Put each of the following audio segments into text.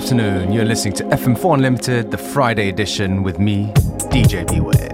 Afternoon. You're listening to FM4 Unlimited, the Friday edition with me, DJ Beware.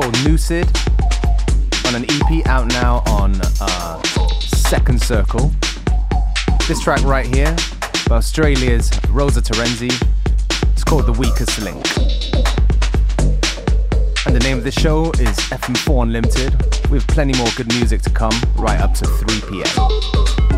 Called Lucid on an EP out now on uh, Second Circle. This track right here by Australia's Rosa Terenzi. It's called The Weakest Link. And the name of the show is FM4 Unlimited. We have plenty more good music to come right up to 3 p.m.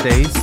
stream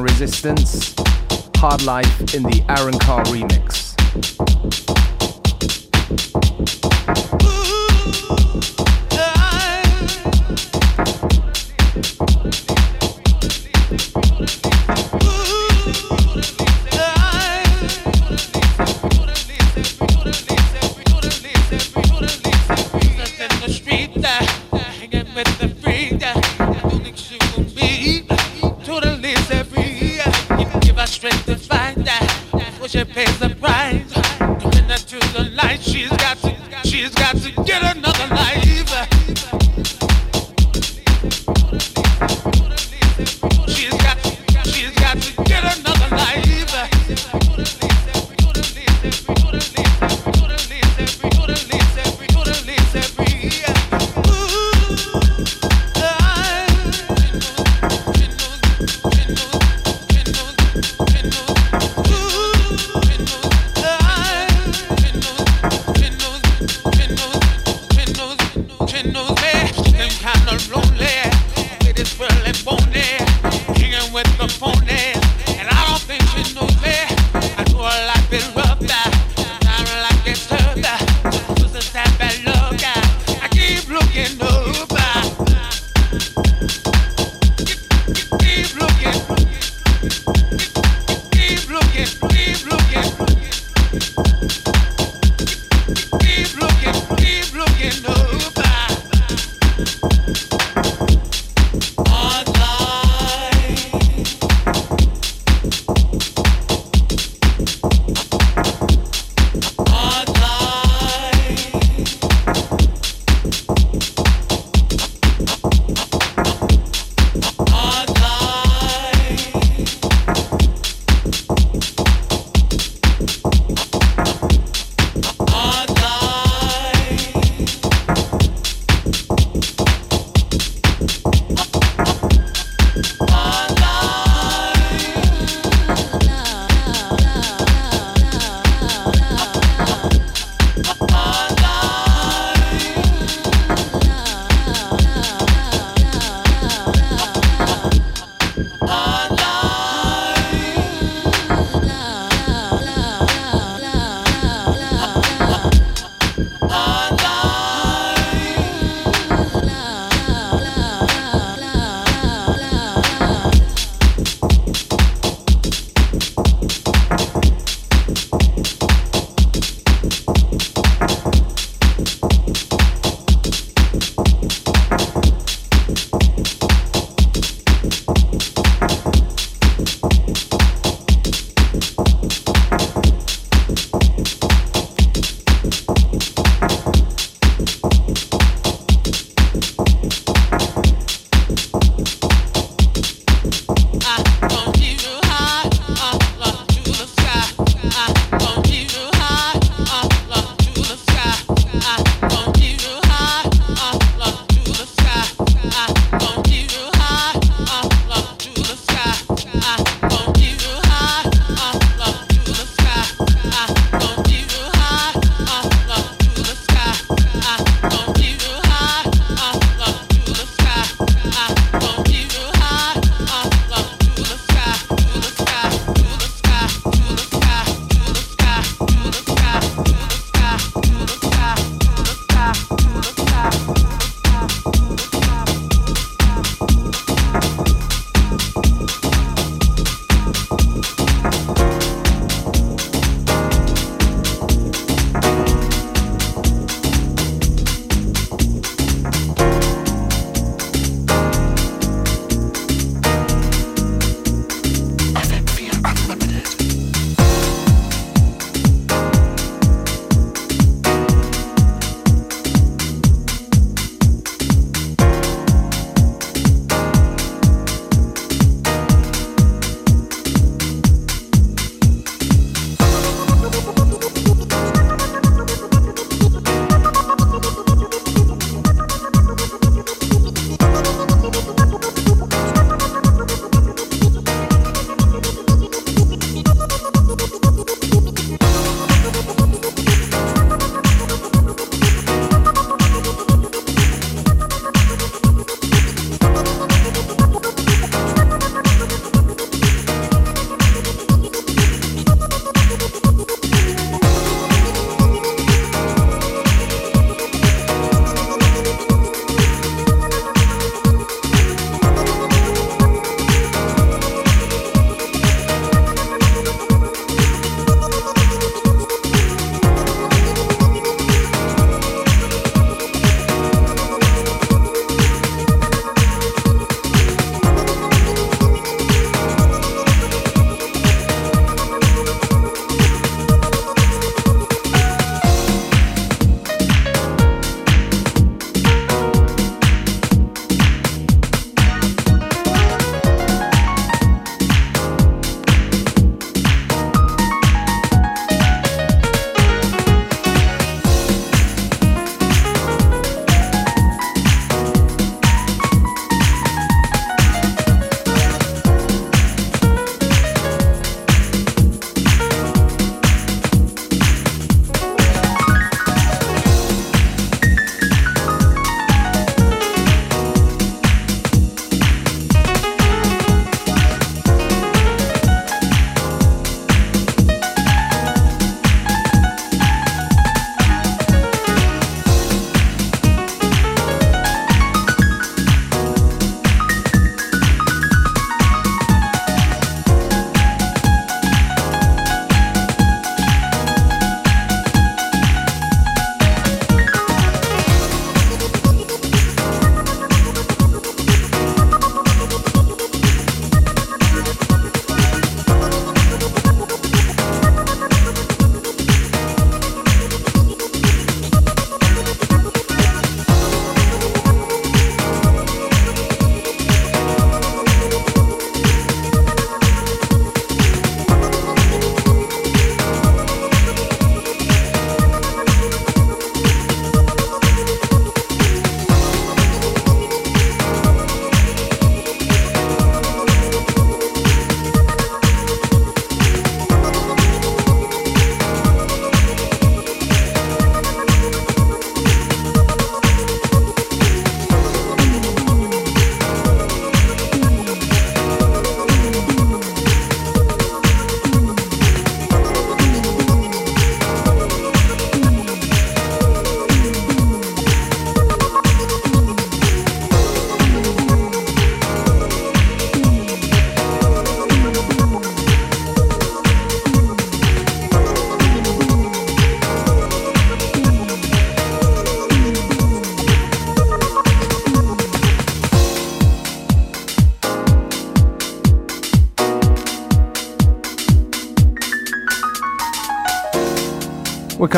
Resistance, Hard Life in the Aaron Carr remix.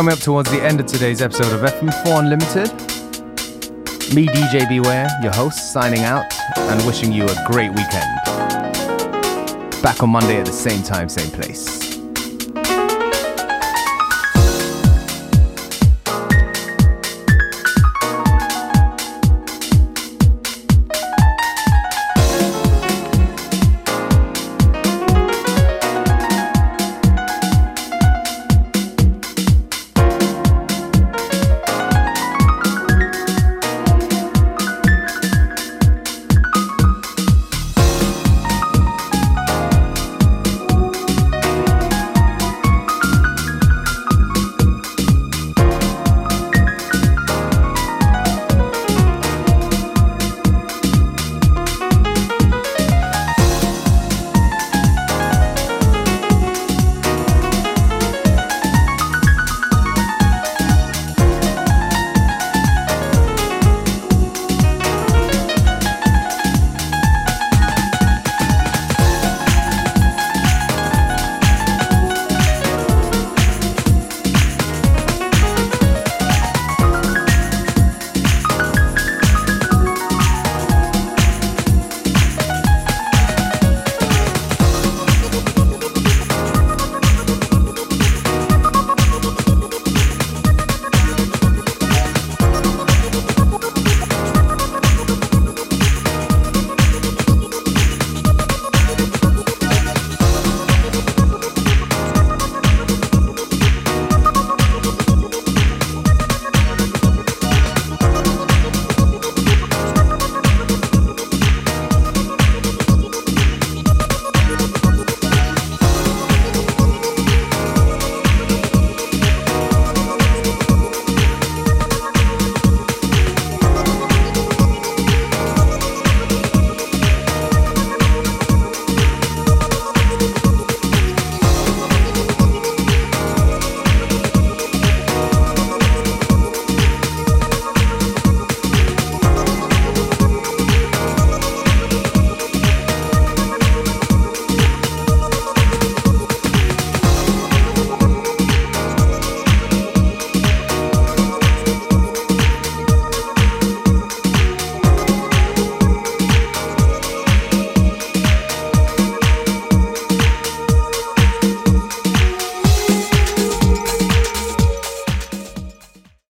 Coming up towards the end of today's episode of FM4 Unlimited. Me, DJ Beware, your host, signing out and wishing you a great weekend. Back on Monday at the same time, same place.